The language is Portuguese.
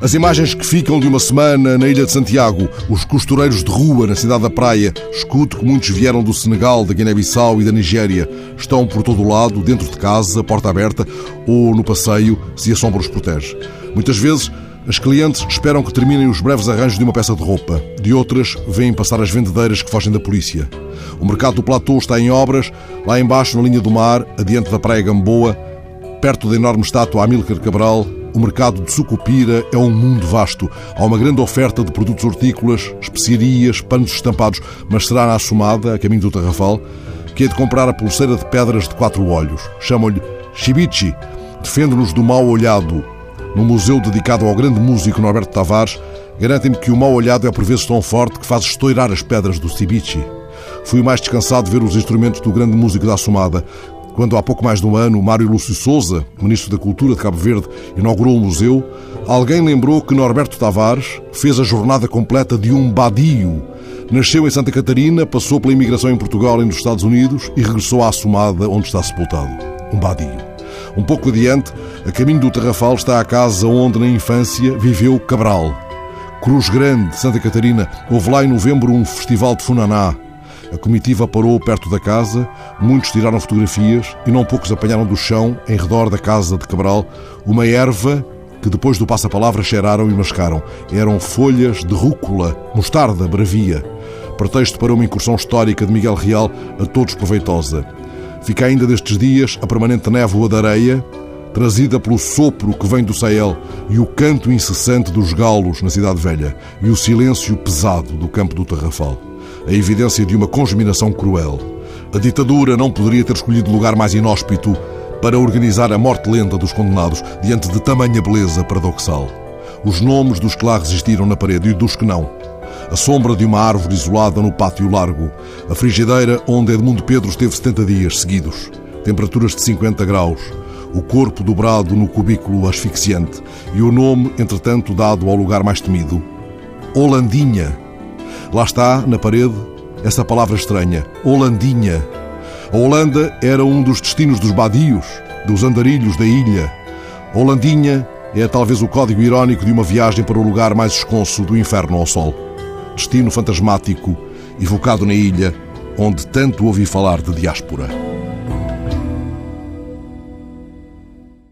As imagens que ficam de uma semana na Ilha de Santiago, os costureiros de rua na cidade da Praia, escuto que muitos vieram do Senegal, da Guiné-Bissau e da Nigéria, estão por todo o lado, dentro de casa, porta aberta ou no passeio, se a sombra os protege. Muitas vezes, as clientes esperam que terminem os breves arranjos de uma peça de roupa. De outras, vêm passar as vendedeiras que fogem da polícia. O mercado do platô está em obras, lá embaixo na linha do mar, adiante da Praia Gamboa, perto da enorme estátua Amílcar Cabral, o mercado de Sucupira é um mundo vasto. Há uma grande oferta de produtos hortícolas, especiarias, panos estampados, mas será na Assomada, a caminho do Tarrafal, que é de comprar a pulseira de pedras de quatro olhos. Chamam-lhe Chibichi. Defende-nos do mal olhado. No museu dedicado ao grande músico Norberto Tavares, garantem-me que o mal olhado é por vezes tão forte que faz estourar as pedras do Cibici. Fui mais descansado de ver os instrumentos do grande músico da Assomada, quando há pouco mais de um ano Mário Lúcio Souza, Ministro da Cultura de Cabo Verde, inaugurou o museu, alguém lembrou que Norberto Tavares fez a jornada completa de um badio. Nasceu em Santa Catarina, passou pela imigração em Portugal e nos Estados Unidos e regressou à Assomada, onde está sepultado. Um badio. Um pouco adiante, a caminho do Terrafal, está a casa onde, na infância, viveu Cabral. Cruz Grande, Santa Catarina, houve lá em novembro um festival de Funaná, a comitiva parou perto da casa, muitos tiraram fotografias e não poucos apanharam do chão, em redor da casa de Cabral, uma erva que depois do passa-palavra cheiraram e mascaram. Eram folhas de rúcula, mostarda, bravia. Pretexto para uma incursão histórica de Miguel Real, a todos proveitosa. Fica ainda destes dias a permanente névoa da areia, trazida pelo sopro que vem do Sael e o canto incessante dos galos na Cidade Velha e o silêncio pesado do campo do Tarrafal a evidência de uma congeminação cruel. A ditadura não poderia ter escolhido lugar mais inóspito para organizar a morte lenta dos condenados diante de tamanha beleza paradoxal. Os nomes dos que lá resistiram na parede e dos que não. A sombra de uma árvore isolada no pátio largo. A frigideira onde Edmundo Pedro esteve 70 dias seguidos. Temperaturas de 50 graus. O corpo dobrado no cubículo asfixiante. E o nome, entretanto, dado ao lugar mais temido. Holandinha Lá está, na parede, essa palavra estranha, Holandinha. A Holanda era um dos destinos dos badios, dos andarilhos da ilha. Holandinha é talvez o código irónico de uma viagem para o lugar mais esconso do inferno ao sol. Destino fantasmático, evocado na ilha, onde tanto ouvi falar de diáspora.